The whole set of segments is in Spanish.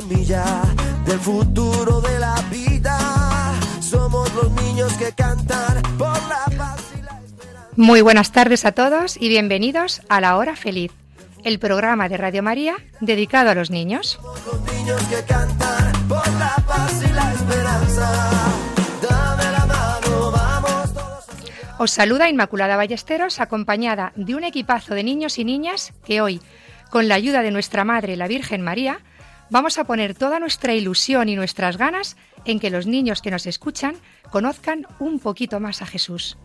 Semilla del futuro de la vida. Somos los niños que cantan por la paz y la esperanza. Muy buenas tardes a todos y bienvenidos a La Hora Feliz, el programa de Radio María dedicado a los niños. Somos los niños que cantan por la paz y la esperanza. Dame la mano, vamos todos. Os saluda Inmaculada Ballesteros acompañada de un equipazo de niños y niñas que hoy, con la ayuda de nuestra Madre, la Virgen María, vamos a poner toda nuestra ilusión y nuestras ganas en que los niños que nos escuchan conozcan un poquito más a Jesús.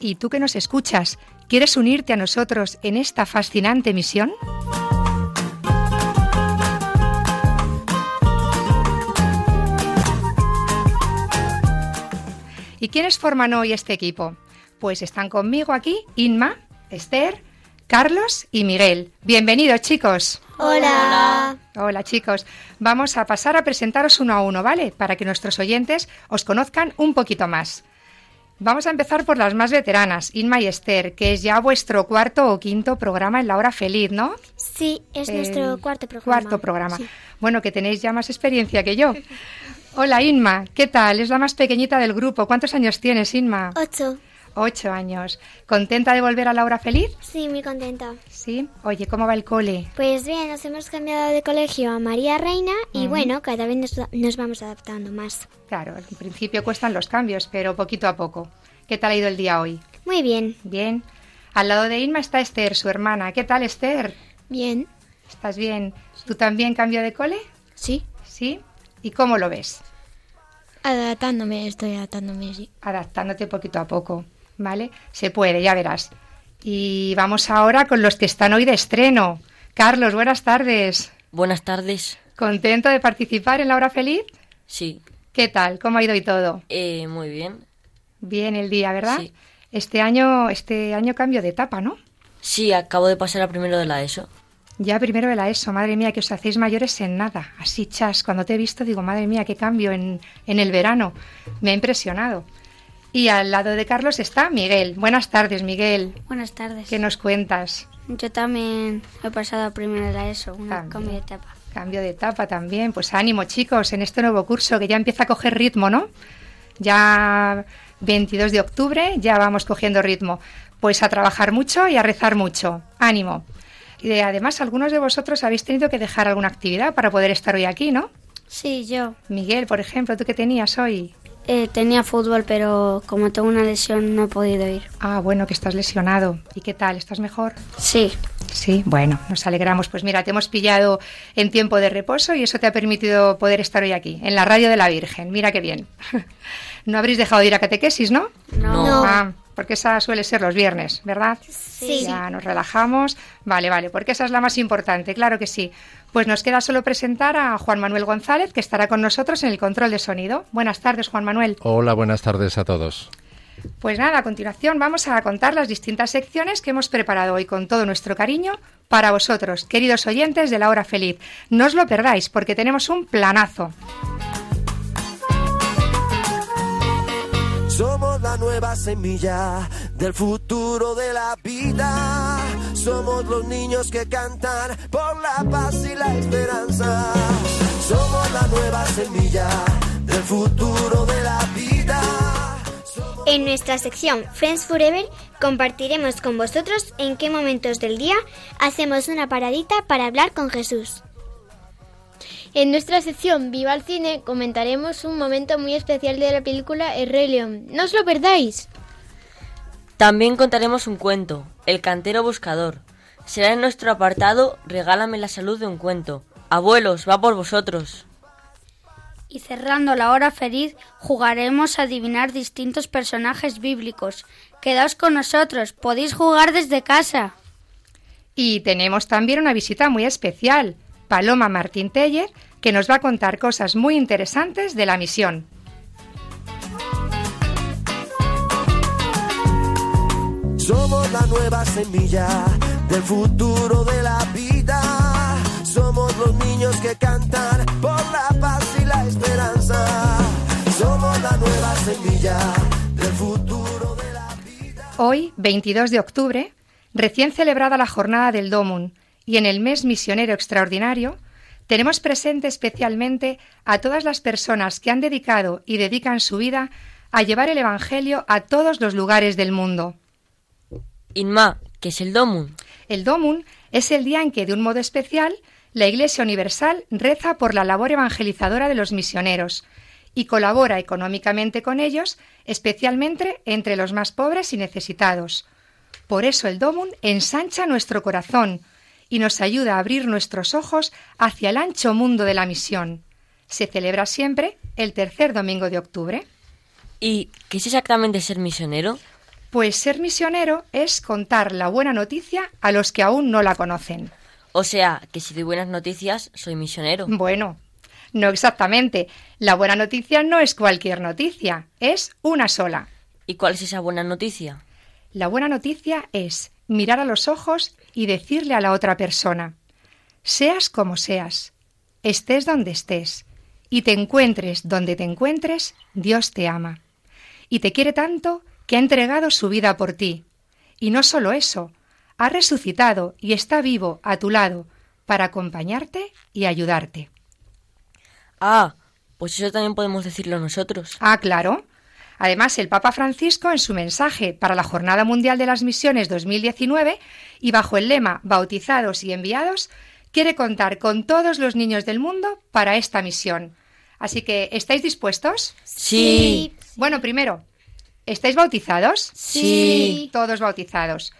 ¿Y tú que nos escuchas, quieres unirte a nosotros en esta fascinante misión? ¿Y quiénes forman hoy este equipo? Pues están conmigo aquí Inma, Esther, Carlos y Miguel. Bienvenidos chicos. Hola. Hola chicos, vamos a pasar a presentaros uno a uno, ¿vale? Para que nuestros oyentes os conozcan un poquito más. Vamos a empezar por las más veteranas, Inma y Esther, que es ya vuestro cuarto o quinto programa en La Hora Feliz, ¿no? Sí, es El nuestro cuarto programa. Cuarto programa. Sí. Bueno, que tenéis ya más experiencia que yo. Hola Inma, ¿qué tal? Es la más pequeñita del grupo. ¿Cuántos años tienes, Inma? Ocho. Ocho años. ¿Contenta de volver a La Hora Feliz? Sí, muy contenta. Sí. Oye, ¿cómo va el cole? Pues bien, nos hemos cambiado de colegio a María Reina y bueno, cada vez nos, nos vamos adaptando más. Claro, al principio cuestan los cambios, pero poquito a poco. ¿Qué tal ha ido el día hoy? Muy bien. Bien. Al lado de Inma está Esther, su hermana. ¿Qué tal, Esther? Bien. ¿Estás bien? ¿Tú también cambio de cole? Sí, ¿Sí? ¿Y cómo lo ves? adaptándome, estoy adaptándome, sí. Adaptándote poquito a poco, ¿vale? Se puede, ya verás. Y vamos ahora con los que están hoy de estreno. Carlos, buenas tardes. Buenas tardes. ¿Contento de participar en La Hora Feliz? Sí, ¿Qué tal? ¿Cómo ha ido y todo? eh, muy bien. Bien el día, ¿verdad? Sí. Este año, este año cambio de etapa, ¿no? Sí, acabo de pasar a primero de la ESO. Ya primero de la ESO, madre mía, que os hacéis mayores en nada. Así, chas, cuando te he visto digo, madre mía, qué cambio en, en el verano. Me ha impresionado. Y al lado de Carlos está Miguel. Buenas tardes, Miguel. Buenas tardes. ¿Qué nos cuentas? Yo también he pasado primero la ESO, También. cambio de etapa. Cambio de etapa también. Pues ánimo, chicos, en este nuevo curso que ya empieza a coger ritmo, ¿no? Ya 22 de octubre, ya vamos cogiendo ritmo. Pues a trabajar mucho y a rezar mucho. Ánimo. Y de- además, algunos de vosotros habéis tenido que dejar alguna actividad para poder estar hoy aquí, ¿no? Sí, yo Miguel, por ejemplo, ¿tú qué tenías hoy? Eh, tenía fútbol, pero como tengo una lesión no he podido ir. Ah, bueno, que estás lesionado. ¿Y qué tal? ¿Estás mejor? Sí, Sí, bueno, nos alegramos. Pues mira, te hemos pillado en tiempo de reposo y eso te ha permitido poder estar hoy aquí, en la radio de la Virgen. Mira qué bien. No habréis dejado de ir a catequesis, ¿no? no. Ah, porque esa suele ser los viernes, ¿verdad? Sí. Ya nos relajamos. Vale, vale, porque esa es la más importante, claro que sí. Pues nos queda solo presentar a Juan Manuel González, que estará con nosotros en el control de sonido. Buenas tardes, Juan Manuel. Hola, buenas tardes a todos. Pues nada, a continuación vamos a contar las distintas secciones que hemos preparado hoy con todo nuestro cariño para vosotros, queridos oyentes de la hora feliz. No os lo perdáis porque tenemos un planazo. Somos la nueva semilla del futuro de la vida. Somos los niños que cantan por la paz y la esperanza. Somos la nueva semilla del futuro de la vida. En nuestra sección Friends Forever compartiremos con vosotros en qué momentos del día hacemos una paradita para hablar con Jesús. En nuestra sección Viva el Cine comentaremos un momento muy especial de la película El Rey León. ¡No os lo perdáis! También contaremos un cuento, El cantero buscador. Será en nuestro apartado Regálame la salud de un cuento. Abuelos, va por vosotros. Y cerrando la hora feliz, jugaremos a adivinar distintos personajes bíblicos. Quedaos con nosotros, podéis jugar desde casa. Y tenemos también una visita muy especial, Paloma Martín Teller, que nos va a contar cosas muy interesantes de la misión. Somos la nueva semilla del futuro de la vida. Somos los niños que cantan por la paz y la esperanza. Somos la nueva semilla del futuro de la vida. Hoy, 22 de octubre, recién celebrada la jornada del Domun y en el mes misionero extraordinario, tenemos presente especialmente a todas las personas que han dedicado y dedican su vida a llevar el Evangelio a todos los lugares del mundo. Inma, ¿qué es el Domun? El Domun es el día en que, de un modo especial, la Iglesia Universal reza por la labor evangelizadora de los misioneros y colabora económicamente con ellos, especialmente entre los más pobres y necesitados. Por eso el Domun ensancha nuestro corazón y nos ayuda a abrir nuestros ojos hacia el ancho mundo de la misión. Se celebra siempre el tercer domingo de octubre. ¿Y qué es exactamente ser misionero? Pues ser misionero es contar la buena noticia a los que aún no la conocen. O sea, que si doy buenas noticias, soy misionero. Bueno, no exactamente. La buena noticia no es cualquier noticia, es una sola. ¿Y cuál es esa buena noticia? La buena noticia es mirar a los ojos y decirle a la otra persona, seas como seas, estés donde estés, y te encuentres donde te encuentres, Dios te ama. Y te quiere tanto que ha entregado su vida por ti. Y no solo eso, ha resucitado y está vivo a tu lado para acompañarte y ayudarte. Ah, pues eso también podemos decirlo nosotros. Ah, claro. Además, el Papa Francisco, en su mensaje para la Jornada Mundial de las Misiones 2019, y bajo el lema Bautizados y enviados, quiere contar con todos los niños del mundo para esta misión. Así que, ¿estáis dispuestos? Sí. Bueno, primero, ¿estáis bautizados? Sí. Todos bautizados.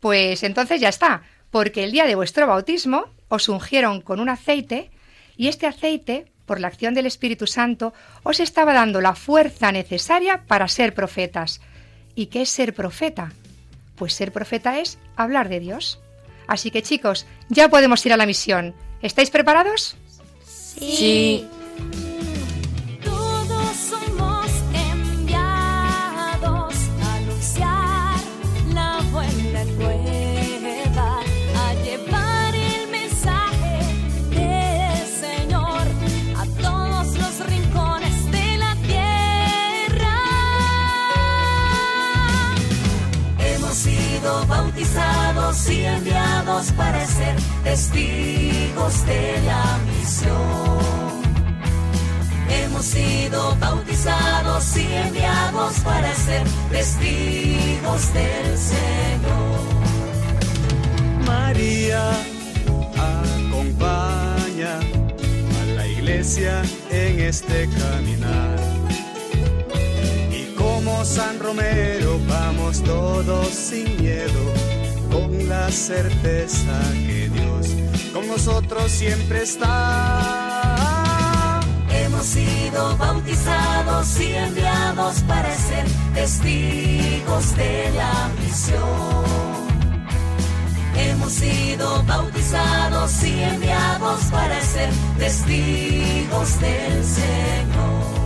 Pues entonces ya está, porque el día de vuestro bautismo os ungieron con un aceite y este aceite, por la acción del Espíritu Santo, os estaba dando la fuerza necesaria para ser profetas. ¿Y qué es ser profeta? Pues ser profeta es hablar de Dios. Así que chicos, ya podemos ir a la misión. ¿Estáis preparados? Sí. Todos para ser testigos de la misión. Hemos sido bautizados y enviados para ser testigos del Señor. María acompaña a la iglesia en este caminar. Y como San Romero vamos todos sin miedo, la certeza que Dios con nosotros siempre está. Hemos sido bautizados y enviados para ser testigos de la misión. Hemos sido bautizados y enviados para ser testigos del Señor.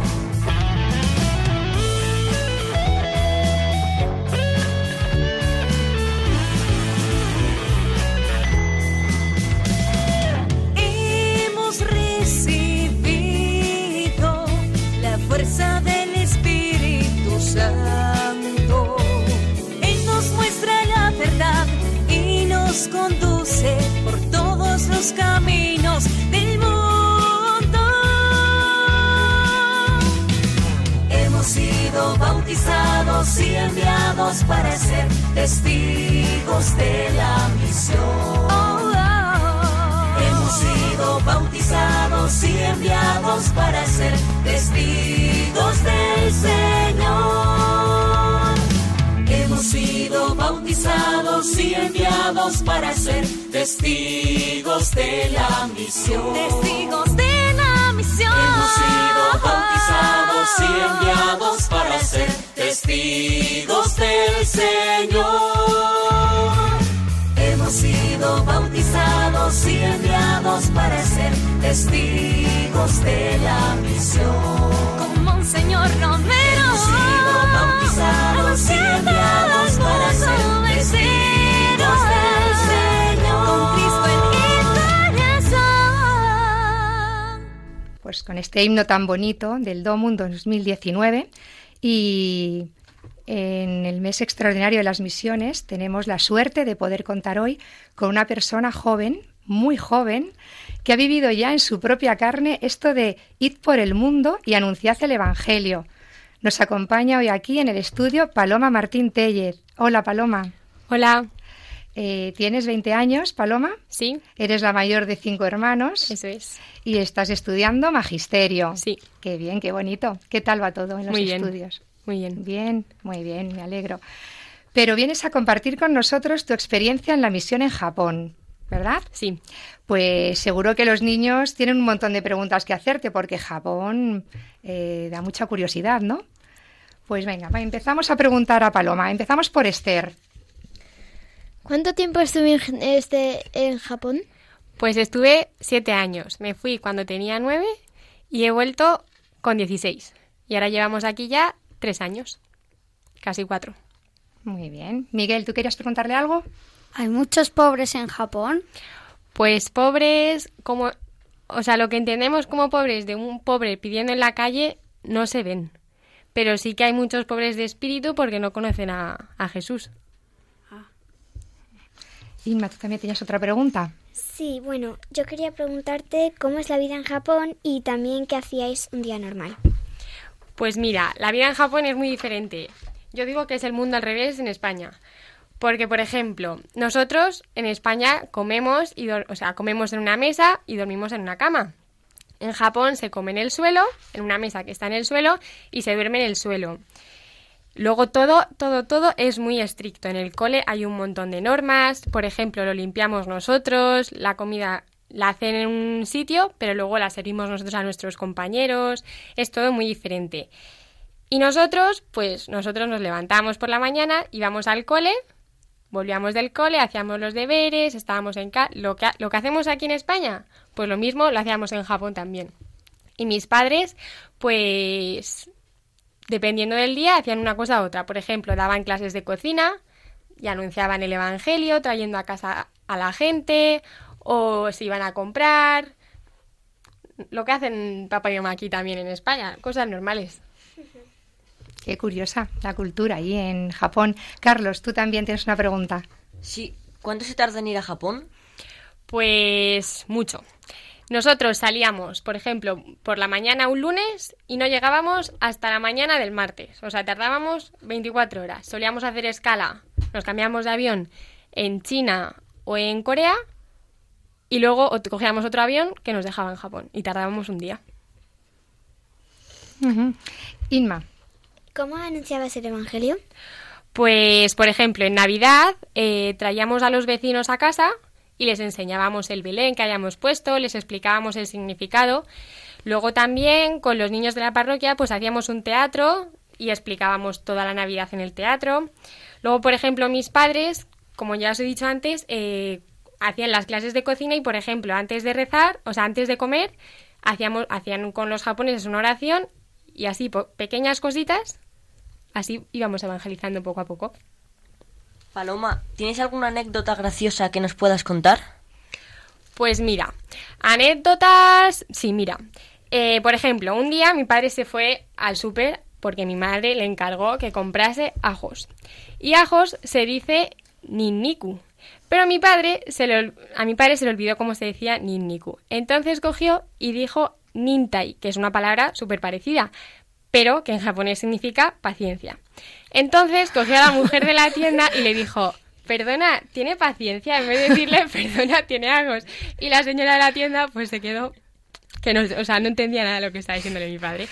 Conduce por todos los caminos del mundo. Hemos sido bautizados y enviados para ser testigos de la misión. Hemos sido bautizados y enviados para ser testigos del Señor. Bautizados y enviados para ser testigos de la misión. Testigos de la misión. Hemos sido bautizados y enviados para ser testigos del Señor. Hemos sido bautizados y enviados para ser testigos de la misión. Como un señor Romero. Pues con este himno tan bonito del Domum 2019 y en el mes extraordinario de las misiones tenemos la suerte de poder contar hoy con una persona joven, muy joven, que ha vivido ya en su propia carne esto de id por el mundo y anunciad el Evangelio. Nos acompaña hoy aquí en el estudio Paloma Martín Tellez. Hola Paloma. Hola. Eh, ¿Tienes 20 años, Paloma? Sí. Eres la mayor de cinco hermanos. Eso es. Y estás estudiando magisterio. Sí. Qué bien, qué bonito. ¿Qué tal va todo en los Muy bien. estudios? Muy bien. Bien, muy bien, me alegro. Pero vienes a compartir con nosotros tu experiencia en la misión en Japón, ¿verdad? Sí. Pues seguro que los niños tienen un montón de preguntas que hacerte porque Japón eh, da mucha curiosidad, ¿no? Pues venga, va, empezamos a preguntar a Paloma. Empezamos por Esther. ¿Cuánto tiempo estuve en, este, en Japón? Pues estuve siete años. Me fui cuando tenía nueve y he vuelto con 16. Y ahora llevamos aquí ya tres años. Casi cuatro. Muy bien. Miguel, ¿tú querías preguntarle algo? ¿Hay muchos pobres en Japón? Pues pobres, como. O sea, lo que entendemos como pobres de un pobre pidiendo en la calle no se ven. Pero sí que hay muchos pobres de espíritu porque no conocen a, a Jesús. Inma, ¿tú también tenías otra pregunta? Sí, bueno, yo quería preguntarte cómo es la vida en Japón y también qué hacíais un día normal. Pues mira, la vida en Japón es muy diferente. Yo digo que es el mundo al revés en España. Porque, por ejemplo, nosotros en España comemos, y o sea, comemos en una mesa y dormimos en una cama. En Japón se come en el suelo, en una mesa que está en el suelo, y se duerme en el suelo. Luego todo, todo, todo es muy estricto. En el cole hay un montón de normas. Por ejemplo, lo limpiamos nosotros, la comida la hacen en un sitio, pero luego la servimos nosotros a nuestros compañeros. Es todo muy diferente. Y nosotros, pues nosotros nos levantamos por la mañana, íbamos al cole, volvíamos del cole, hacíamos los deberes, estábamos en casa. Lo que, lo que hacemos aquí en España, pues lo mismo lo hacíamos en Japón también. Y mis padres, pues dependiendo del día, hacían una cosa u otra. Por ejemplo, daban clases de cocina y anunciaban el Evangelio, trayendo a casa a la gente, o se iban a comprar. Lo que hacen papá y mamá aquí también en España, cosas normales. Qué curiosa la cultura ahí en Japón. Carlos, tú también tienes una pregunta. Sí. ¿Cuánto se tarda en ir a Japón? Pues mucho. Nosotros salíamos, por ejemplo, por la mañana un lunes y no llegábamos hasta la mañana del martes. O sea, tardábamos 24 horas. Solíamos hacer escala, nos cambiamos de avión en China o en Corea y luego cogíamos otro avión que nos dejaba en Japón y tardábamos un día. Inma, ¿Cómo anunciabas el Evangelio? Pues, por ejemplo, en Navidad eh, traíamos a los vecinos a casa y les enseñábamos el Belén que hayamos puesto, les explicábamos el significado. Luego también con los niños de la parroquia pues hacíamos un teatro y explicábamos toda la Navidad en el teatro. Luego, por ejemplo, mis padres, como ya os he dicho antes, eh, hacían las clases de cocina y, por ejemplo, antes de rezar, o sea, antes de comer, hacíamos, hacían con los japoneses una oración y así pequeñas cositas Así íbamos evangelizando poco a poco. Paloma, ¿tienes alguna anécdota graciosa que nos puedas contar? Pues mira, anécdotas. Sí, mira. Eh, por ejemplo, un día mi padre se fue al súper porque mi madre le encargó que comprase ajos. Y ajos se dice ninniku. Pero a mi padre se le, a mi padre se le olvidó cómo se decía ninniku. Entonces cogió y dijo nintai, que es una palabra súper parecida, pero que en japonés significa paciencia. Entonces cogió a la mujer de la tienda y le dijo, perdona, tiene paciencia, en vez de decirle, perdona, tiene agos. Y la señora de la tienda pues se quedó que no, o sea, no entendía nada de lo que estaba diciéndole mi padre.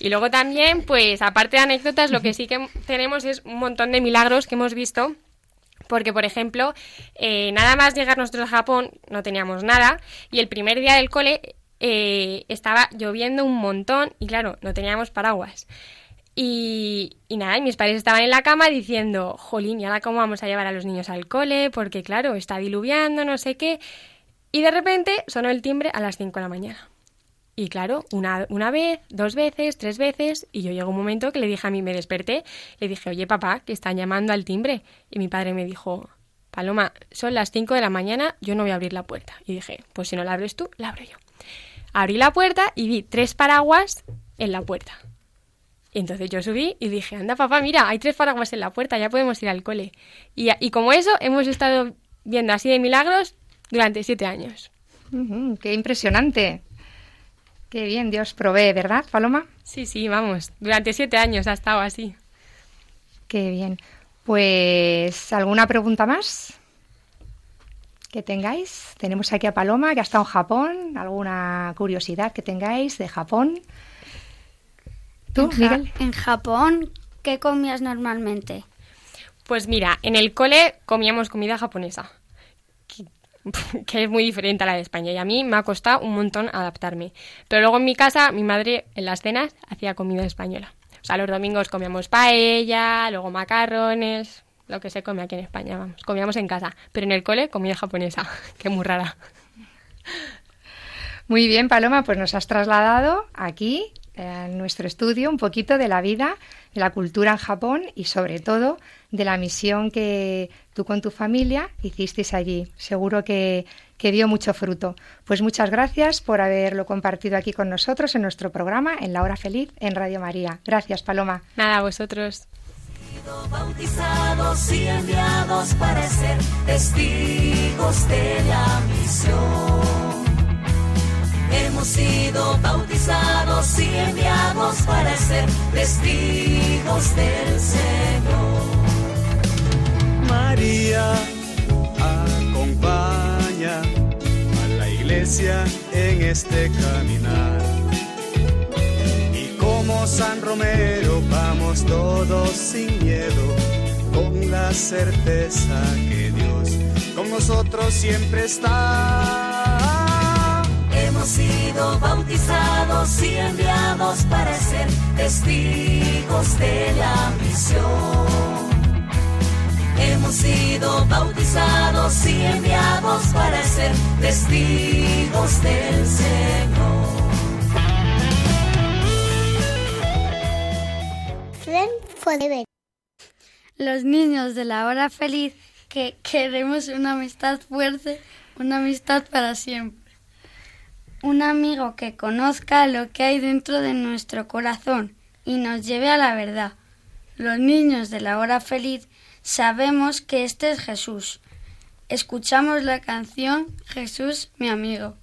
Y luego también, pues, aparte de anécdotas, lo que sí que tenemos es un montón de milagros que hemos visto porque, por ejemplo, eh, nada más llegar nosotros a Japón, no teníamos nada, y el primer día del cole eh, estaba lloviendo un montón, y claro, no teníamos paraguas. Y, y nada, y mis padres estaban en la cama diciendo, jolín, ¿y ahora cómo vamos a llevar a los niños al cole? Porque claro, está diluviando, no sé qué. Y de repente sonó el timbre a las 5 de la mañana. Y claro, una, una vez, dos veces, tres veces, y yo llegó un momento que le dije a mí, me desperté, le dije, oye papá, que están llamando al timbre. Y mi padre me dijo, Paloma, son las 5 de la mañana, yo no voy a abrir la puerta. Y dije, pues si no la abres tú, la abro yo. Abrí la puerta y vi tres paraguas en la puerta. Y entonces yo subí y dije, anda papá, mira, hay tres paraguas en la puerta, ya podemos ir al cole. Y, y como eso, hemos estado viendo así de milagros durante siete años. Qué impresionante. Qué bien, Dios provee, ¿verdad, Paloma? Sí, sí, vamos, durante siete años ha estado así. Qué bien. Pues, ¿alguna pregunta más que tengáis? Tenemos aquí a Paloma, que ha estado en Japón. ¿Alguna curiosidad que tengáis de Japón? ¿Tú, en, Ja- Miguel? en Japón, ¿qué comías normalmente? Pues mira, en el cole comíamos comida japonesa, que, que es muy diferente a la de España y a mí me ha costado un montón adaptarme. Pero luego en mi casa, mi madre en las cenas hacía comida española. O sea, los domingos comíamos paella, luego macarrones, lo que se come aquí en España, vamos. Comíamos en casa, pero en el cole comida japonesa, que muy rara. Muy bien, Paloma, pues nos has trasladado aquí, eh, en nuestro estudio, un poquito de la vida, de la cultura en Japón y sobre todo de la misión que tú con tu familia hicisteis allí. Seguro que, que dio mucho fruto. Pues muchas gracias por haberlo compartido aquí con nosotros en nuestro programa, en La Hora Feliz, en Radio María. Gracias, Paloma. Nada, vosotros. Bautizados y enviados para ser testigos de la misión. Hemos sido bautizados y enviados para ser testigos del Señor. María acompaña a la iglesia en este caminar. San Romero vamos todos sin miedo, con la certeza que Dios con nosotros siempre está. Hemos sido bautizados y enviados para ser testigos de la misión. Hemos sido bautizados y enviados para ser testigos del Señor. Los niños de la hora feliz que queremos una amistad fuerte, una amistad para siempre. Un amigo que conozca lo que hay dentro de nuestro corazón y nos lleve a la verdad. Los niños de la hora feliz sabemos que este es Jesús. Escuchamos la canción Jesús mi amigo,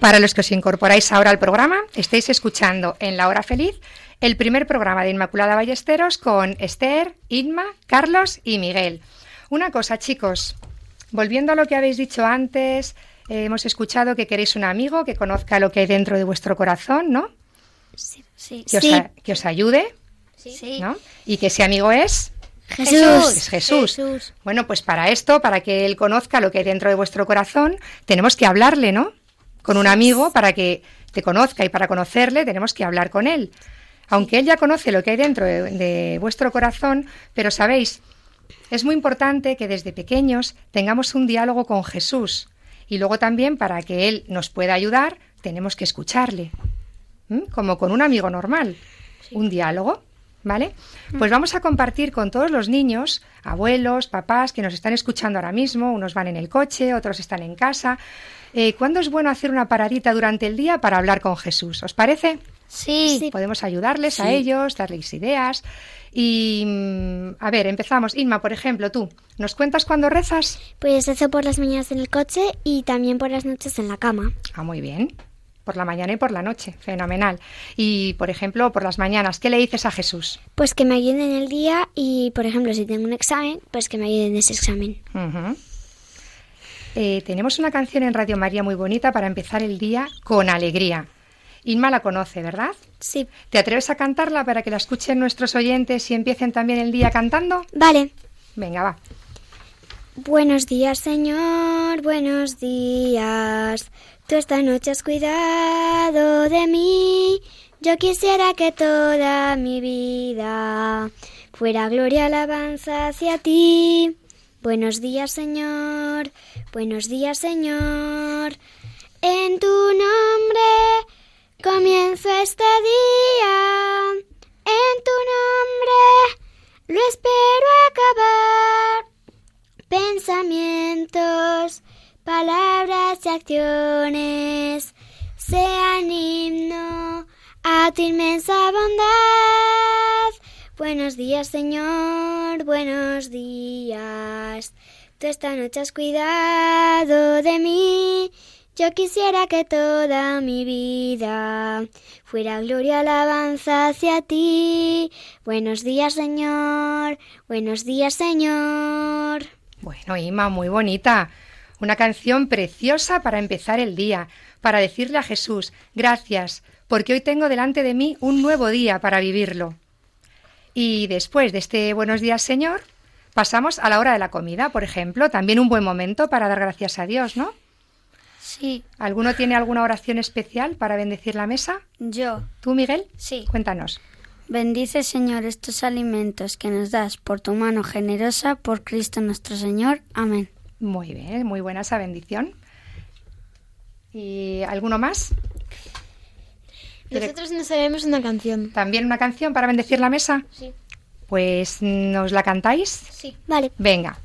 Para los que os incorporáis ahora al programa, estáis escuchando en La Hora Feliz el primer programa de Inmaculada Ballesteros con Esther, Inma, Carlos y Miguel. Una cosa, chicos, volviendo a lo que habéis dicho antes, eh, hemos escuchado que queréis un amigo que conozca lo que hay dentro de vuestro corazón, ¿no? Sí, sí. Que, os, a- que os ayude, Sí. ¿no? Y que ese amigo es Jesús. Es Jesús. Jesús. Bueno, pues para esto, para que él conozca lo que hay dentro de vuestro corazón, tenemos que hablarle, ¿no? Con un amigo, para que te conozca y para conocerle, tenemos que hablar con él. Aunque él ya conoce lo que hay dentro de, de vuestro corazón, pero sabéis, es muy importante que desde pequeños tengamos un diálogo con Jesús. Y luego también, para que él nos pueda ayudar, tenemos que escucharle. Como con un amigo normal. Un diálogo. ¿Vale? Pues vamos a compartir con todos los niños, abuelos, papás que nos están escuchando ahora mismo, unos van en el coche, otros están en casa. Eh, ¿Cuándo es bueno hacer una paradita durante el día para hablar con Jesús? ¿Os parece? Sí. Podemos ayudarles a ellos, darles ideas. Y, mm, a ver, empezamos. Inma, por ejemplo, tú, ¿nos cuentas cuándo rezas? Pues eso por las mañanas en el coche y también por las noches en la cama. Ah, muy bien. Por la mañana y por la noche. Fenomenal. Y, por ejemplo, por las mañanas, ¿qué le dices a Jesús? Pues que me ayuden en el día y, por ejemplo, si tengo un examen, pues que me ayuden en ese examen. Eh, tenemos una canción en Radio María muy bonita para empezar el día con alegría. Inma la conoce, ¿verdad? Sí. ¿Te atreves a cantarla para que la escuchen nuestros oyentes y empiecen también el día cantando? Vale. Venga, va. Buenos días, Señor, buenos días. Tú esta noche has cuidado de mí. Yo quisiera que toda mi vida fuera gloria, alabanza hacia ti. Buenos días, Señor, buenos días, Señor. En tu nombre comienzo este día. En tu nombre lo espero acabar pensamientos, palabras y acciones sean himno a tu inmensa bondad. Buenos días, Señor, buenos días. Tú esta noche has cuidado de mí. Yo quisiera que toda mi vida fuera gloria, alabanza hacia ti. Buenos días, Señor. Buenos días, Señor. Bueno, Inma, muy bonita. Una canción preciosa para empezar el día, para decirle a Jesús, gracias, porque hoy tengo delante de mí un nuevo día para vivirlo. Y después de este buenos días, Señor, pasamos a la hora de la comida, por ejemplo, también un buen momento para dar gracias a Dios, ¿no? Sí. ¿Alguno tiene alguna oración especial para bendecir la mesa? Yo. ¿Tú, Miguel? Sí. Cuéntanos. Bendice, Señor, estos alimentos que nos das por tu mano generosa, por Cristo nuestro Señor. Amén. Muy bien, muy buena esa bendición. ¿Y alguno más? Nosotros no sabemos una canción. ¿También una canción para bendecir la mesa? Sí. Pues, ¿nos la cantáis? Sí. Vale. Venga.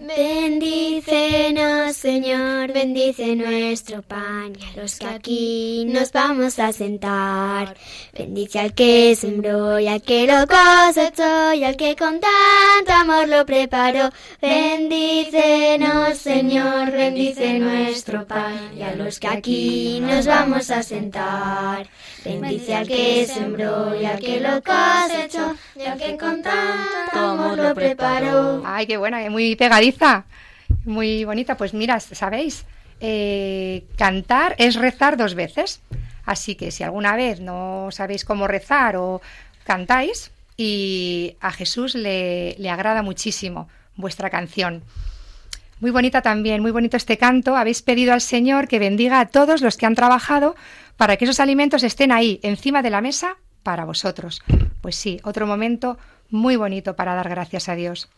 Bendícenos, Señor, bendice nuestro pan y a los que aquí nos vamos a sentar. Bendice al que sembró y al que lo cosechó y al que con tanto amor lo preparó. Bendícenos, Señor, bendice nuestro pan y a los que aquí nos vamos a sentar. Bendice al que sembró y al que lo cosechó y al que con tanto amor lo preparó. Ay, qué buena, muy muy bonita. Pues mira, sabéis, eh, cantar es rezar dos veces. Así que si alguna vez no sabéis cómo rezar o cantáis, y a Jesús le, le agrada muchísimo vuestra canción. Muy bonita también, muy bonito este canto. Habéis pedido al Señor que bendiga a todos los que han trabajado para que esos alimentos estén ahí, encima de la mesa, para vosotros. Pues sí, otro momento muy bonito para dar gracias a Dios.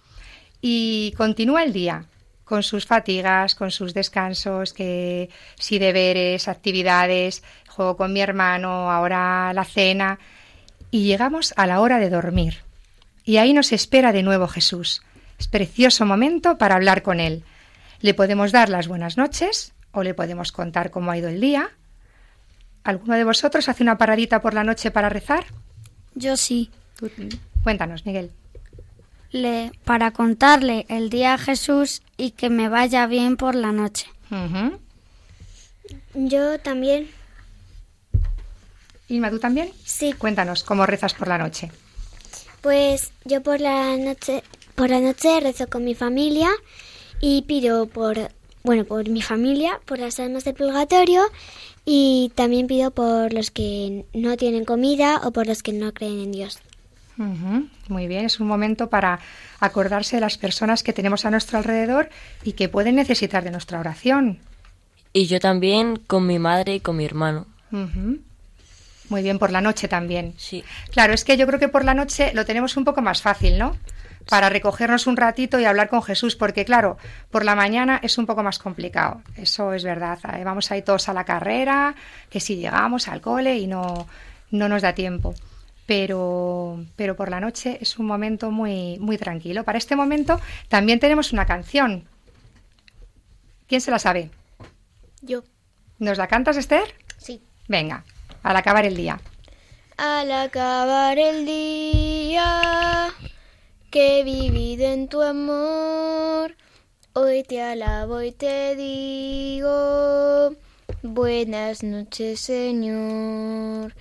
Y continúa el día con sus fatigas, con sus descansos, que si deberes, actividades, juego con mi hermano, ahora la cena. Y llegamos a la hora de dormir. Y ahí nos espera de nuevo Jesús. Es precioso momento para hablar con Él. Le podemos dar las buenas noches o le podemos contar cómo ha ido el día. ¿Alguno de vosotros hace una paradita por la noche para rezar? Yo sí. Cuéntanos, Miguel. Le, para contarle el día a Jesús y que me vaya bien por la noche. Yo también. Inma, ¿tú también? Sí. Cuéntanos, ¿cómo rezas por la noche? Pues yo por la noche, por la noche rezo con mi familia y pido por, bueno, por mi familia, por las almas del purgatorio y también pido por los que no tienen comida o por los que no creen en Dios. Ujú, Muy bien, es un momento para acordarse de las personas que tenemos a nuestro alrededor y que pueden necesitar de nuestra oración. Y yo también con mi madre y con mi hermano. Muy bien, por la noche también. Sí. Claro, es que yo creo que por la noche lo tenemos un poco más fácil, ¿no? Para recogernos un ratito y hablar con Jesús, porque claro, por la mañana es un poco más complicado. Eso es verdad. Eh, Vamos ahí todos a la carrera, que si llegamos al cole y no, no nos da tiempo. Pero, pero por la noche es un momento muy, muy tranquilo. Para este momento también tenemos una canción. ¿Quién se la sabe? Yo. ¿Nos la cantas, Esther? Sí. Venga, al acabar el día. Al acabar el día que he vivido en tu amor, hoy te alabo y te digo, buenas noches Señor.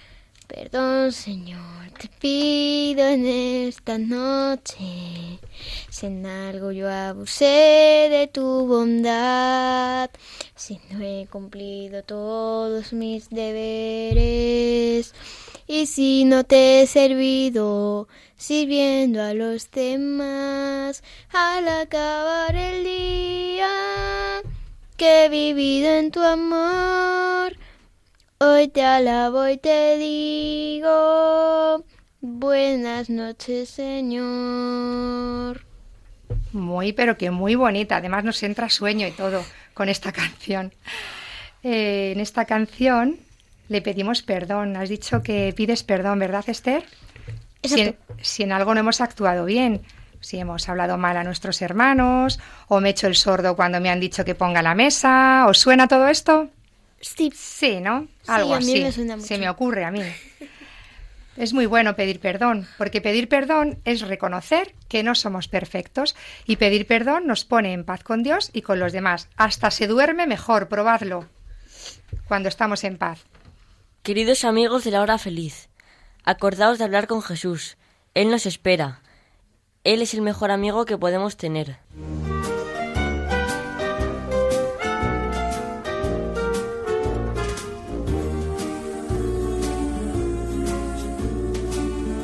Perdón Señor, te pido en esta noche, si en algo yo abusé de tu bondad, si no he cumplido todos mis deberes, y si no te he servido sirviendo a los demás, al acabar el día que he vivido en tu amor, hoy te alabo y te digo, buenas noches Señor. Muy, pero que muy bonita. Además nos entra sueño y todo con esta canción. Eh, en esta canción le pedimos perdón. Has dicho que pides perdón, ¿verdad, Esther? Si en, si en algo no hemos actuado bien, si hemos hablado mal a nuestros hermanos, o me he hecho el sordo cuando me han dicho que ponga la mesa, ¿os suena todo esto? Sí. Sí, ¿no? Sí, Algo a mí así. me suena mucho. Se me ocurre a mí. Es muy bueno pedir perdón, porque pedir perdón es reconocer que no somos perfectos y pedir perdón nos pone en paz con Dios y con los demás. Hasta se duerme mejor, probadlo, cuando estamos en paz. Queridos amigos de la hora feliz, acordaos de hablar con Jesús. Él nos espera. Él es el mejor amigo que podemos tener.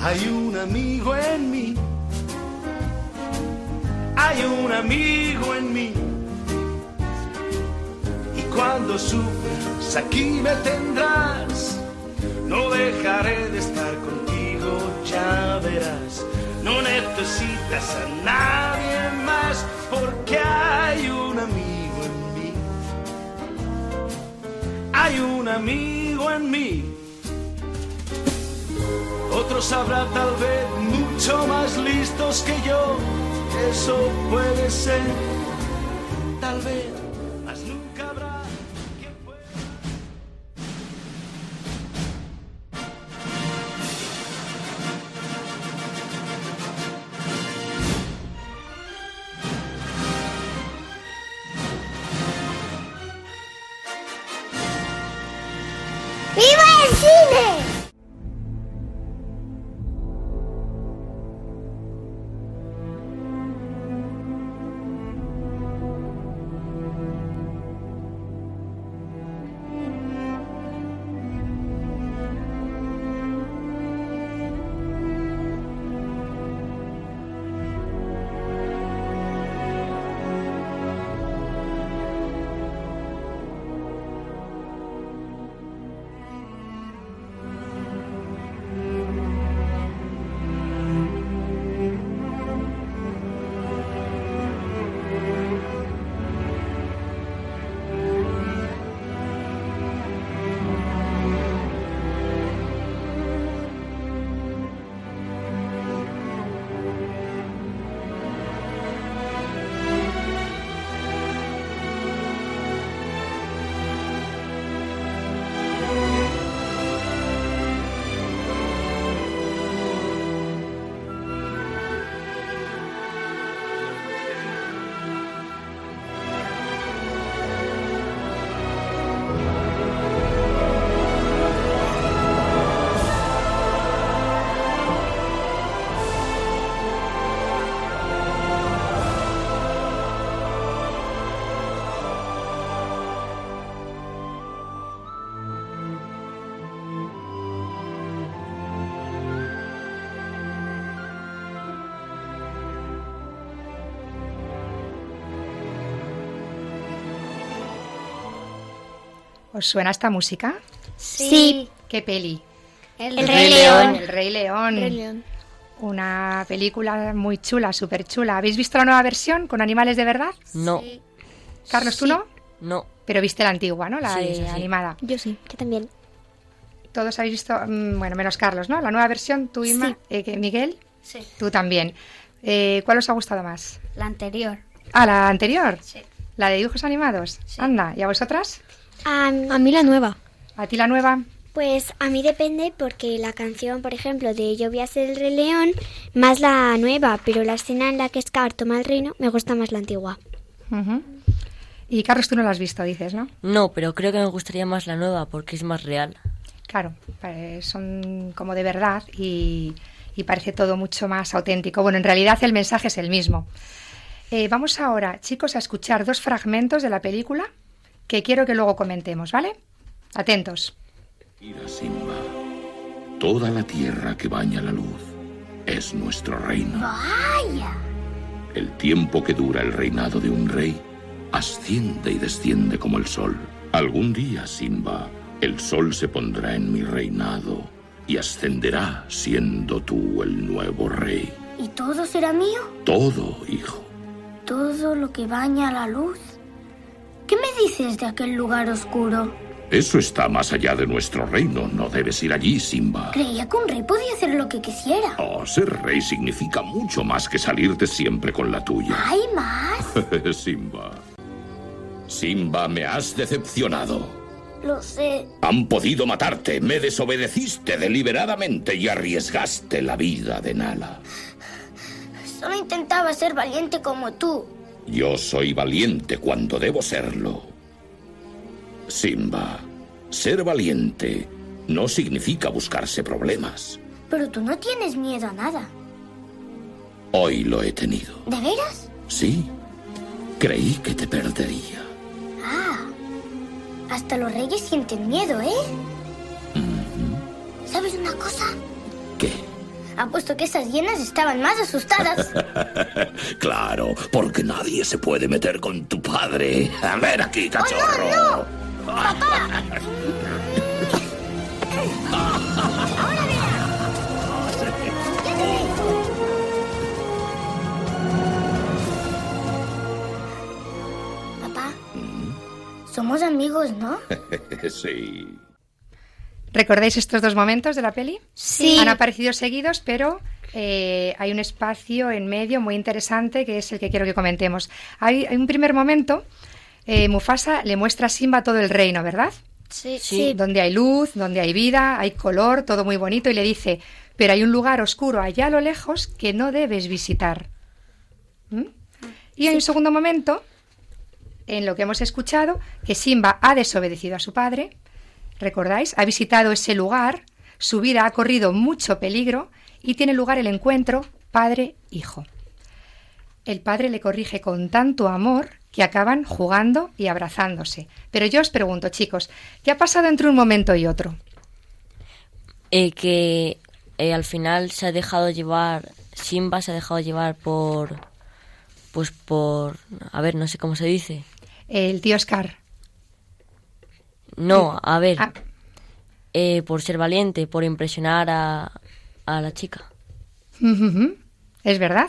Hay un amigo en mí. Hay un amigo en mí. Y cuando sufras, aquí me tendrás. No dejaré de estar contigo, ya verás. No necesitas a nadie más porque hay un amigo en mí. Hay un amigo en mí. Otros habrá tal vez mucho más listos que yo. Eso puede ser. Tal vez, mas nunca habrá. quien pueda- ¡Viva el cine! ¿Os suena esta música? Sí. ¿Qué peli? El Rey León. El Rey León. Rey León. Una película muy chula, súper chula. ¿Habéis visto la nueva versión con animales de verdad? No, Carlos, ¿tú no? no. Pero viste la antigua, ¿no? La Sí, de sí, sí. animada. Yo sí, yo también. Todos habéis visto, mm, bueno, menos Carlos, ¿no? La nueva versión, tú, Inma, Sí. eh, que- Miguel, Sí. tú también. Eh, ¿Cuál os ha gustado más? La anterior. Ah, la anterior. Sí. La de dibujos animados. Anda, ¿y a vosotras? A, A mí la nueva. ¿A ti la nueva? Pues a mí depende porque la canción, por ejemplo, de Yo voy a ser el Rey León, más la nueva, pero la escena en la que Scar toma el reino, me gusta más la antigua. Y Carlos, tú no la has visto, dices, ¿no? No, pero creo que me gustaría más la nueva porque es más real. Claro, eh, son como de verdad y, y parece todo mucho más auténtico. Bueno, en realidad el mensaje es el mismo. Eh, vamos ahora, chicos, a escuchar dos fragmentos de la película que quiero que luego comentemos, ¿vale? Atentos. Mira, Simba. Toda la tierra que baña la luz es nuestro reino. Vaya. El tiempo que dura el reinado de un rey asciende y desciende como el sol. Algún día, Simba, el sol se pondrá en mi reinado y ascenderá siendo tú el nuevo rey. ¿Y todo será mío? Todo, hijo. Todo lo que baña la luz. ¿Qué me dices de aquel lugar oscuro? Eso está más allá de nuestro reino. No debes ir allí, Simba. Creía que un rey podía hacer lo que quisiera. Oh, ser rey significa mucho más que salirte siempre con la tuya. ¿Hay más? Simba. Simba, me has decepcionado. Lo sé. Han podido matarte, me desobedeciste deliberadamente y arriesgaste la vida de Nala. Solo intentaba ser valiente como tú. Yo soy valiente cuando debo serlo. Simba, ser valiente no significa buscarse problemas. Pero tú no tienes miedo a nada. Hoy lo he tenido. ¿De veras? Sí, creí que te perdería. Ah. Hasta los reyes sienten miedo, ¿eh? ¿Sabes una cosa? ¿Qué? Apuesto que esas hienas estaban más asustadas. claro, porque nadie se puede meter con tu padre. Ven aquí, cachorro. Papá, somos amigos, ¿no? sí. ¿Recordáis estos dos momentos de la peli? Sí. Han aparecido seguidos, pero eh, hay un espacio en medio muy interesante que es el que quiero que comentemos. Hay, hay un primer momento, eh, Mufasa le muestra a Simba todo el reino, ¿verdad? Sí. Sí. Donde hay luz, donde hay vida, hay color, todo muy bonito, y le dice, pero hay un lugar oscuro allá a lo lejos que no debes visitar. ¿Mm? Y hay un segundo momento en lo que hemos escuchado que Simba ha desobedecido a su padre, ¿recordáis? Ha visitado ese lugar, su vida ha corrido mucho peligro y tiene lugar el encuentro padre-hijo. El padre le corrige con tanto amor que acaban jugando y abrazándose. Pero yo os pregunto, chicos, ¿qué ha pasado entre un momento y otro? Eh, que eh, al final se ha dejado llevar, Simba se ha dejado llevar por, pues por, a ver, no sé cómo se dice. El tío Scar. No, a ver, Ah, eh, por ser valiente, por impresionar a, a la chica. Es verdad.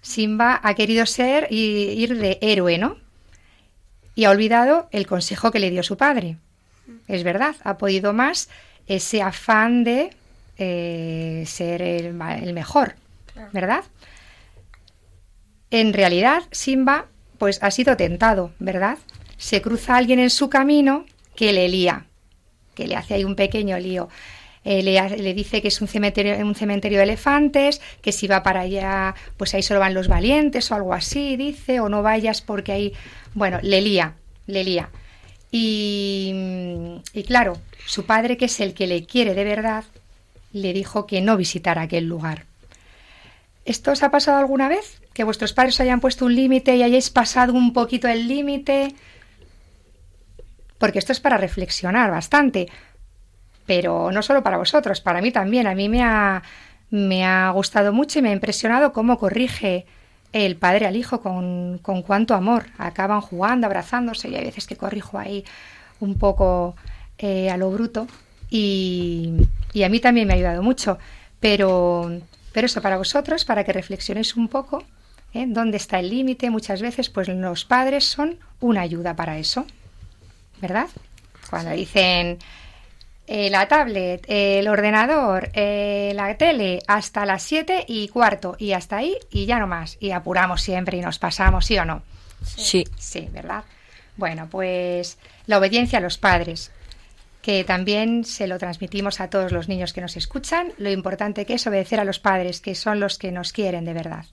Simba ha querido ser y ir de héroe, ¿no? Y ha olvidado el consejo que le dio su padre. Es verdad, ha podido más ese afán de eh, ser el, ma- el mejor, ¿verdad? En realidad, Simba, pues ha sido tentado, ¿verdad? Se cruza alguien en su camino que le lía, que le hace ahí un pequeño lío. Eh, le, le dice que es un cementerio, un cementerio de elefantes, que si va para allá, pues ahí solo van los valientes o algo así, dice, o no vayas porque ahí, bueno, le lía, le lía. Y, y claro, su padre, que es el que le quiere de verdad, le dijo que no visitara aquel lugar. ¿Esto os ha pasado alguna vez? ¿Que vuestros padres hayan puesto un límite y hayáis pasado un poquito el límite? Porque esto es para reflexionar bastante. Pero no solo para vosotros, para mí también. A mí me ha, me ha gustado mucho y me ha impresionado cómo corrige el padre al hijo con, con cuánto amor. Acaban jugando, abrazándose y hay veces que corrijo ahí un poco eh, a lo bruto y, y a mí también me ha ayudado mucho. Pero, pero eso para vosotros, para que reflexionéis un poco, ¿eh? ¿dónde está el límite? Muchas veces, pues los padres son una ayuda para eso, ¿verdad? Cuando dicen eh, la tablet, el ordenador, eh, la tele, hasta las 7 y cuarto, y hasta ahí, y ya no más. Y apuramos siempre y nos pasamos, ¿sí o no? Sí. Sí, ¿verdad? Bueno, pues la obediencia a los padres, que también se lo transmitimos a todos los niños que nos escuchan, lo importante que es obedecer a los padres, que son los que nos quieren de verdad.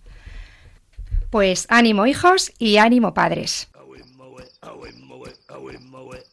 Pues ánimo hijos y ánimo padres.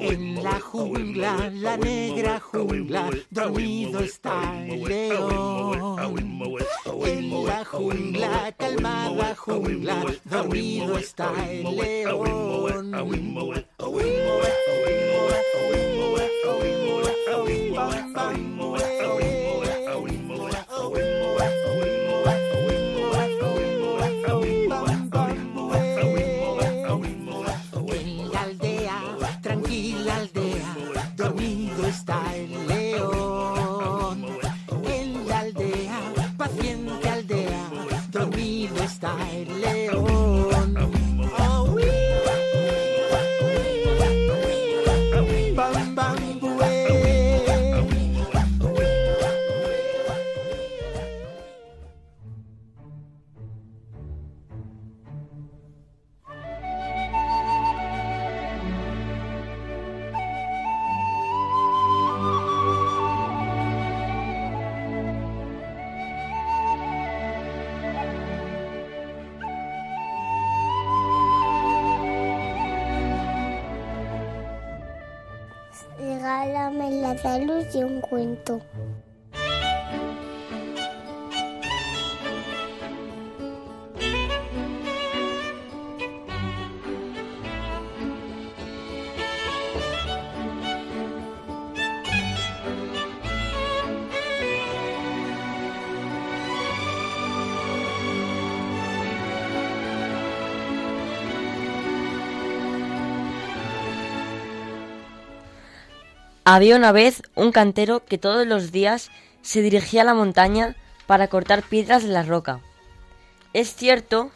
En la jungla, la negra jungla, dormido está el león. En la jungla, calmada jungla, dormido está el león. En salud y un cuento. Había una vez un cantero que todos los días se dirigía a la montaña para cortar piedras de la roca. Es cierto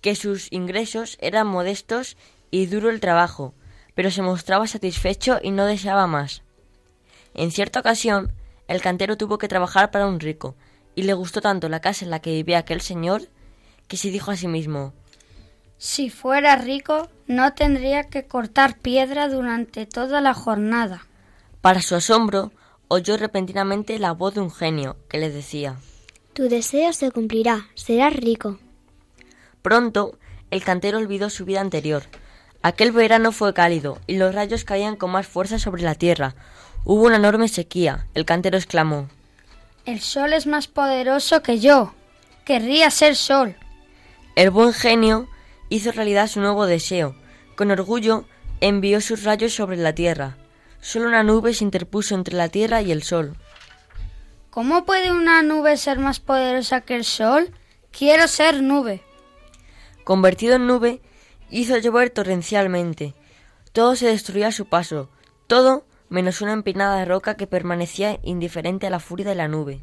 que sus ingresos eran modestos y duro el trabajo, pero se mostraba satisfecho y no deseaba más. En cierta ocasión, el cantero tuvo que trabajar para un rico, y le gustó tanto la casa en la que vivía aquel señor, que se dijo a sí mismo Si fuera rico, no tendría que cortar piedra durante toda la jornada. Para su asombro, oyó repentinamente la voz de un genio que le decía Tu deseo se cumplirá, serás rico. Pronto, el cantero olvidó su vida anterior. Aquel verano fue cálido y los rayos caían con más fuerza sobre la tierra. Hubo una enorme sequía. El cantero exclamó El sol es más poderoso que yo. Querría ser sol. El buen genio hizo realidad su nuevo deseo. Con orgullo envió sus rayos sobre la tierra. Solo una nube se interpuso entre la tierra y el sol. ¿Cómo puede una nube ser más poderosa que el sol? Quiero ser nube. Convertido en nube, hizo llover torrencialmente. Todo se destruía a su paso, todo menos una empinada roca que permanecía indiferente a la furia de la nube.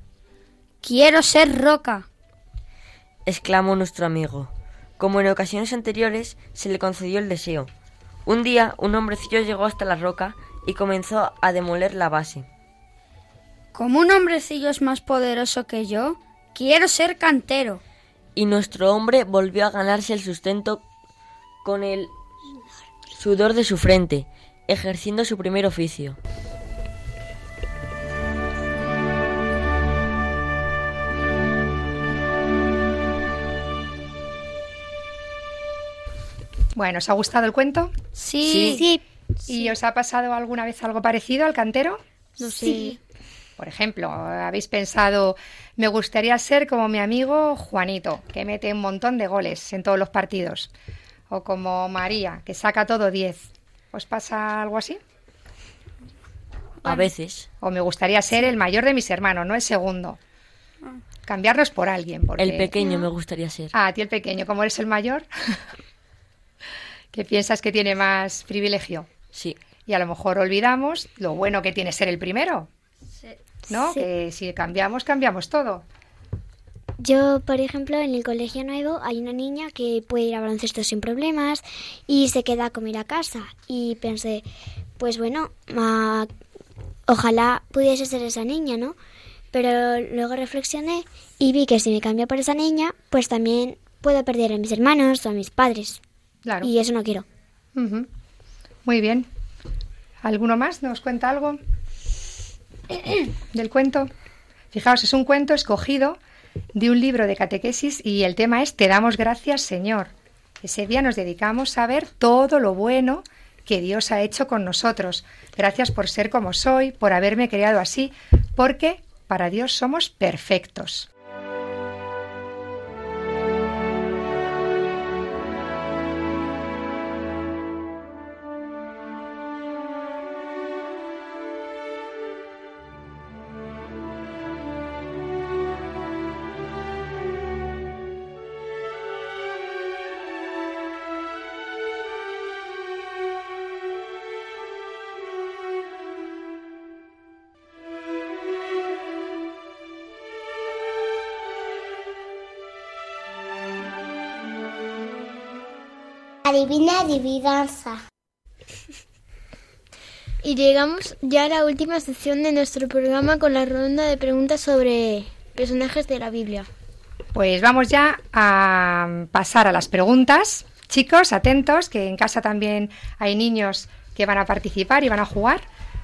Quiero ser roca. exclamó nuestro amigo. Como en ocasiones anteriores, se le concedió el deseo. Un día, un hombrecillo llegó hasta la roca y comenzó a demoler la base. Como un hombrecillo es más poderoso que yo, quiero ser cantero. Y nuestro hombre volvió a ganarse el sustento con el sudor de su frente, ejerciendo su primer oficio. Bueno, ¿os ha gustado el cuento? Sí. Sí. ¿Y os ha pasado alguna vez algo parecido al cantero? No sé. Por ejemplo, habéis pensado, me gustaría ser como mi amigo Juanito, que mete un montón de goles en todos los partidos. O como María, que saca todo 10. ¿Os pasa algo así? A veces. O me gustaría ser el mayor de mis hermanos, no el segundo. Cambiarnos por alguien. Porque... El pequeño me gustaría ser. Ah, a ti el pequeño, como eres el mayor, que piensas que tiene más privilegio. Sí. Y a lo mejor olvidamos lo bueno que tiene ser el primero, Sí. ¿no? Sí. Que si cambiamos, cambiamos todo. Yo, por ejemplo, en el colegio nuevo hay una niña que puede ir a baloncesto sin problemas y se queda a comer a casa. Y pensé, pues bueno, ah, ojalá pudiese ser esa niña, ¿no? Pero luego reflexioné y vi que si me cambio por esa niña, pues también puedo perder a mis hermanos o a mis padres. Claro. Y eso no quiero. Muy bien. ¿Alguno más nos cuenta algo del cuento? Fijaos, es un cuento escogido de un libro de catequesis y el tema es Te damos gracias, Señor. Ese día nos dedicamos a ver todo lo bueno que Dios ha hecho con nosotros. Gracias por ser como soy, por haberme creado así, porque para Dios somos perfectos. Adivina adivinanza. Y llegamos ya a la última sección de nuestro programa con la ronda de preguntas sobre personajes de la Biblia. Pues vamos ya a pasar a las preguntas. Chicos, atentos, que en casa también hay niños que van a participar y van a jugar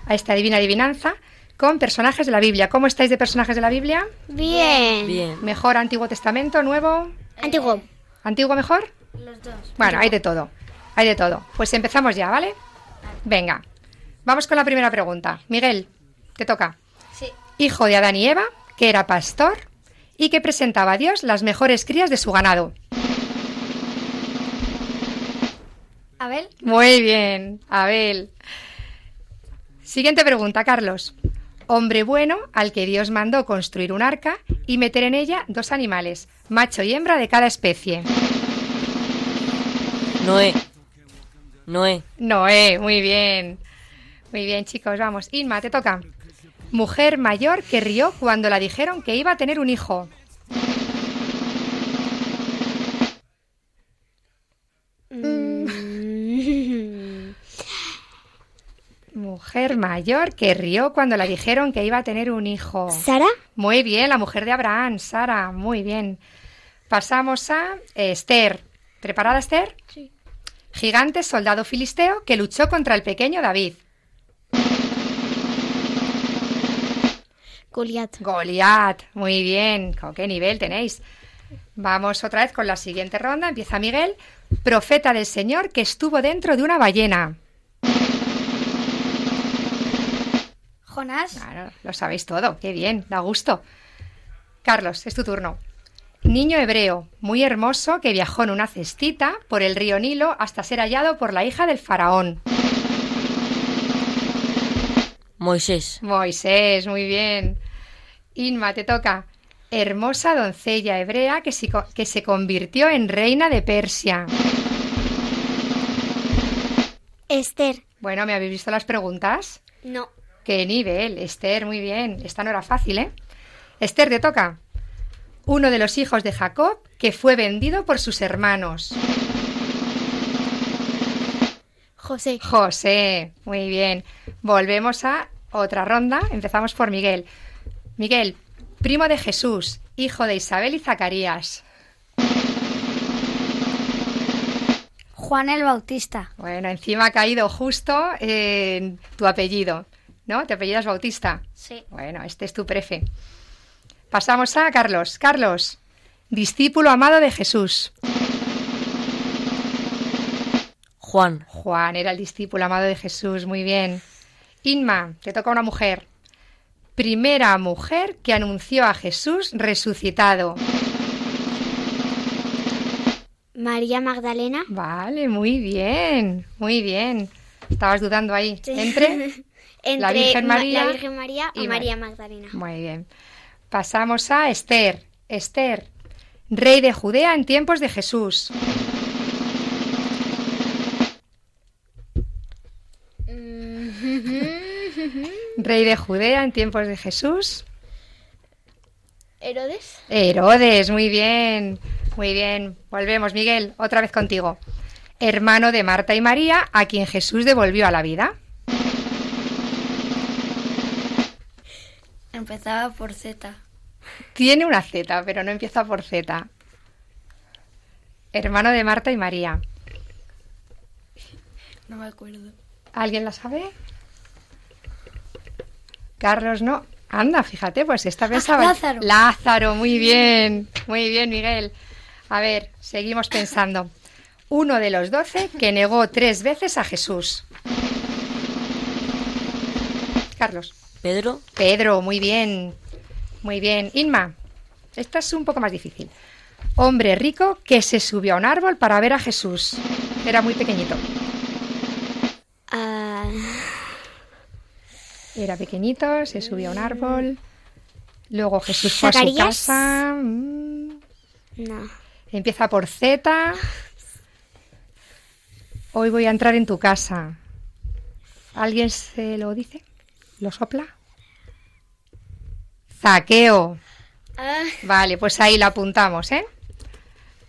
a esta divina adivinanza con personajes de la Biblia. ¿Cómo estáis de personajes de la Biblia? Bien. Bien. ¿Mejor Antiguo Testamento, Nuevo? Antiguo. ¿Antiguo mejor? Los dos. Bueno, hay de todo. Hay de todo. Pues empezamos ya, ¿vale? Venga. Vamos con la primera pregunta. Miguel, te toca. Sí. Hijo de Adán y Eva, que era pastor y que presentaba a Dios las mejores crías de su ganado. Abel. Muy bien, Abel. Siguiente pregunta, Carlos. Hombre bueno al que Dios mandó construir un arca y meter en ella dos animales, macho y hembra de cada especie. Noé. Noé. Noé, muy bien. Muy bien, chicos, vamos. Inma, te toca. Mujer mayor que rió cuando la dijeron que iba a tener un hijo. Mm. Mujer mayor que rió cuando la dijeron que iba a tener un hijo. ¿Sara? Muy bien, la mujer de Abraham, Sara, muy bien. Pasamos a Esther. ¿Preparada, Esther? Sí. Gigante soldado filisteo que luchó contra el pequeño David. Goliat. Goliat, muy bien. ¿Con qué nivel tenéis? Vamos otra vez con la siguiente ronda. Empieza Miguel. Profeta del Señor que estuvo dentro de una ballena. Jonás. Claro, lo sabéis todo. Qué bien, da gusto. Carlos, es tu turno. Niño hebreo, muy hermoso, que viajó en una cestita por el río Nilo hasta ser hallado por la hija del faraón. Moisés. Moisés, muy bien. Inma, te toca. Hermosa doncella hebrea que se, que se convirtió en reina de Persia. Esther. Bueno, ¿me habéis visto las preguntas? No. ¿Qué nivel? Esther, muy bien. Esta no era fácil, ¿eh? Esther, te toca. Uno de los hijos de Jacob que fue vendido por sus hermanos. José. José, muy bien. Volvemos a otra ronda. Empezamos por Miguel. Miguel, primo de Jesús, hijo de Isabel y Zacarías. Juan el Bautista. Bueno, encima ha caído justo en tu apellido, ¿no? ¿Te apellidas Bautista? Sí. Bueno, este es tu prefe. Pasamos a Carlos. Carlos, discípulo amado de Jesús. Juan. Juan era el discípulo amado de Jesús, muy bien. Inma, te toca una mujer. primera mujer que anunció a Jesús resucitado. María Magdalena. Vale, muy bien, muy bien. Estabas dudando ahí. Entre, Entre la Virgen Ma- María, la Virgen María o y María Mar- Magdalena. Muy bien. Pasamos a Esther. Esther, rey de Judea en tiempos de Jesús. Rey de Judea en tiempos de Jesús. ¿Herodes? Herodes, muy bien, muy bien. Volvemos, Miguel, otra vez contigo. Hermano de Marta y María, a quien Jesús devolvió a la vida. Empezaba por Z. Tiene una Z, pero no empieza por Z. Hermano de Marta y María. No me acuerdo. ¿Alguien la sabe? Carlos, no. Anda, fíjate, pues esta pensaba. Lázaro. Lázaro, muy bien. Muy bien, Miguel. A ver, seguimos pensando. Uno de los doce que negó tres veces a Jesús. Carlos. Pedro. Pedro, muy bien. Muy bien. Inma, esta es un poco más difícil. Hombre rico que se subió a un árbol para ver a Jesús. Era muy pequeñito. Ah, Era pequeñito, se subió a un árbol. Luego Jesús fue a su casa. Mm, no. Empieza por Z. Hoy voy a entrar en tu casa. ¿Alguien se lo dice? ¿Lo sopla? Zaqueo. Ah, Vale, pues ahí la apuntamos, ¿eh?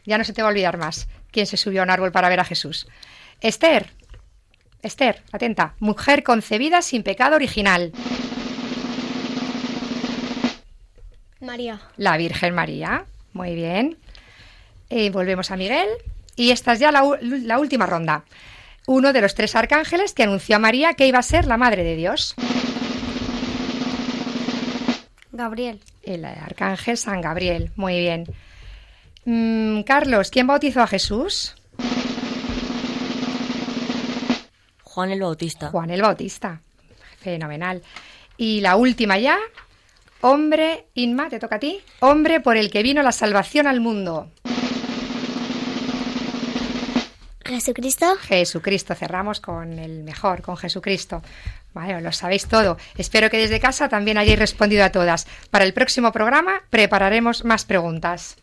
Ya no se te va a olvidar más quién se subió a un árbol para ver a Jesús. Esther. Esther, atenta. Mujer concebida sin pecado original. María. La Virgen María. Muy bien. Eh, volvemos a Miguel. Y esta es ya la, la última ronda. Uno de los tres arcángeles que anunció a María que iba a ser la Madre de Dios. Gabriel. El arcángel San Gabriel. Muy bien. Mm, Carlos, ¿quién bautizó a Jesús? Juan el Bautista. Juan el Bautista. Fenomenal. Y la última ya. Hombre, Inma, te toca a ti. Hombre por el que vino la salvación al mundo. Jesucristo. Jesucristo. Cerramos con el mejor, con Jesucristo. Vale, lo sabéis todo. Espero que desde casa también hayáis respondido a todas. Para el próximo programa prepararemos más preguntas.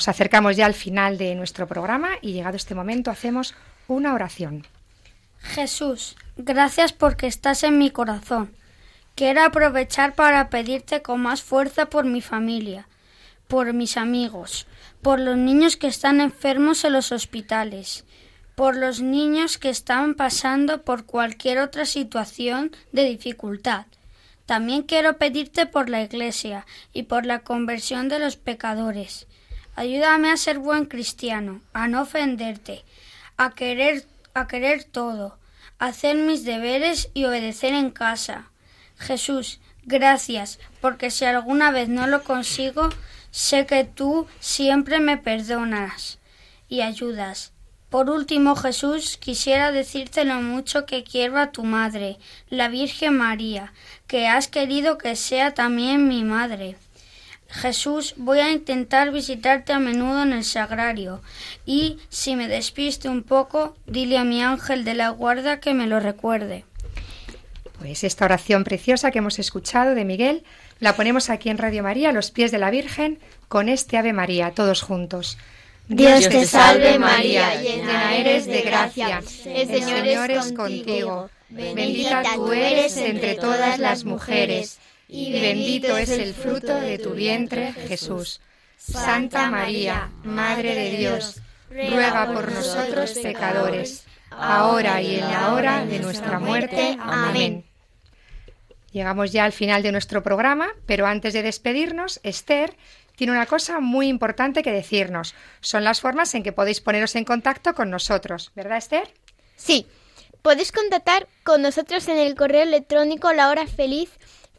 Nos acercamos ya al final de nuestro programa y llegado este momento hacemos una oración. Jesús, gracias porque estás en mi corazón. Quiero aprovechar para pedirte con más fuerza por mi familia, por mis amigos, por los niños que están enfermos en los hospitales, por los niños que están pasando por cualquier otra situación de dificultad. También quiero pedirte por la Iglesia y por la conversión de los pecadores. Ayúdame a ser buen cristiano, a no ofenderte, a querer, a querer todo, a hacer mis deberes y obedecer en casa. Jesús, gracias, porque si alguna vez no lo consigo, sé que tú siempre me perdonas y ayudas. Por último, Jesús, quisiera decirte lo mucho que quiero a tu madre, la Virgen María, que has querido que sea también mi madre. Jesús, voy a intentar visitarte a menudo en el sagrario y, si me despiste un poco, dile a mi ángel de la guarda que me lo recuerde. Pues esta oración preciosa que hemos escuchado de Miguel la ponemos aquí en Radio María a los pies de la Virgen con este Ave María, todos juntos. Dios te salve María, llena eres de gracia, el Señor es contigo. Bendita tú eres entre todas las mujeres, y bendito es el fruto de tu vientre, Jesús. Santa María, Madre de Dios, ruega por nosotros pecadores, ahora y en la hora de nuestra muerte. Amén. Llegamos ya al final de nuestro programa, pero antes de despedirnos, Esther tiene una cosa muy importante que decirnos. Son las formas en que podéis poneros en contacto con nosotros, ¿verdad, Esther? Sí, podéis contactar con nosotros en el correo electrónico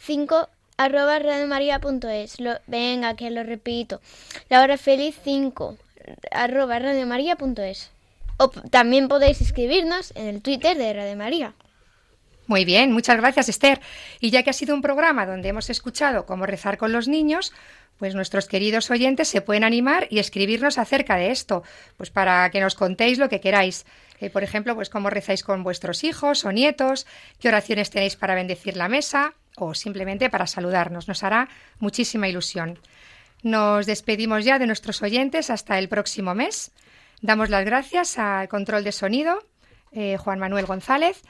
lahorafeliz5 arroba radiomaria.es. Venga, que lo repito. lahorafeliz5 arroba radiomaria.es. O también podéis escribirnos en el Twitter de Radio María. Muy bien, muchas gracias Esther. Y ya que ha sido un programa donde hemos escuchado cómo rezar con los niños, pues nuestros queridos oyentes se pueden animar y escribirnos acerca de esto, pues para que nos contéis lo que queráis. Eh, por ejemplo, pues cómo rezáis con vuestros hijos o nietos, qué oraciones tenéis para bendecir la mesa o simplemente para saludarnos. Nos hará muchísima ilusión. Nos despedimos ya de nuestros oyentes hasta el próximo mes. Damos las gracias al control de sonido, eh, Juan Manuel González,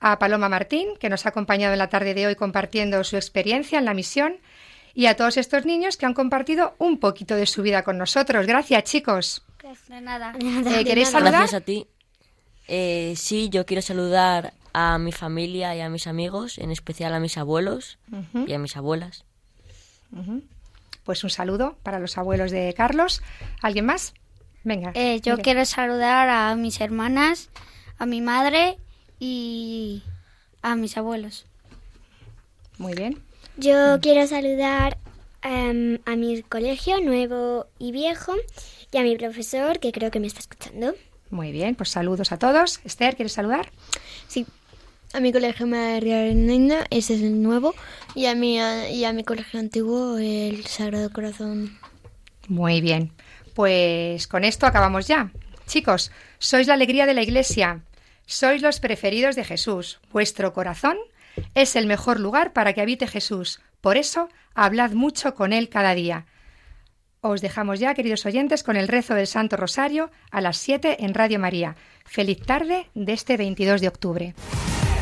a Paloma Martín, que nos ha acompañado en la tarde de hoy compartiendo su experiencia en la misión, y a todos estos niños que han compartido un poquito de su vida con nosotros. Gracias, chicos. De nada. Eh, ¿Queréis saludar? Gracias a ti. Eh, sí, yo quiero saludar a mi familia y a mis amigos, en especial a mis abuelos y a mis abuelas. Pues un saludo para los abuelos de Carlos. ¿Alguien más? Venga. Eh, yo mire. quiero saludar a mis hermanas, a mi madre y a mis abuelos. Muy bien. Yo quiero saludar em, a mi colegio nuevo y viejo y a mi profesor que creo que me está escuchando. Muy bien, pues saludos a todos. Esther, ¿quieres saludar? Sí. A mi colegio María Reina, ese es el nuevo, y a mi, y a mi colegio antiguo, el Sagrado Corazón. Muy bien. Pues con esto acabamos ya. Chicos, sois la alegría de la Iglesia. Sois los preferidos de Jesús. Vuestro corazón es el mejor lugar para que habite Jesús. Por eso, hablad mucho con Él cada día. Os dejamos ya, queridos oyentes, con el rezo del Santo Rosario a las 7 en Radio María. Feliz tarde de este 22 de octubre.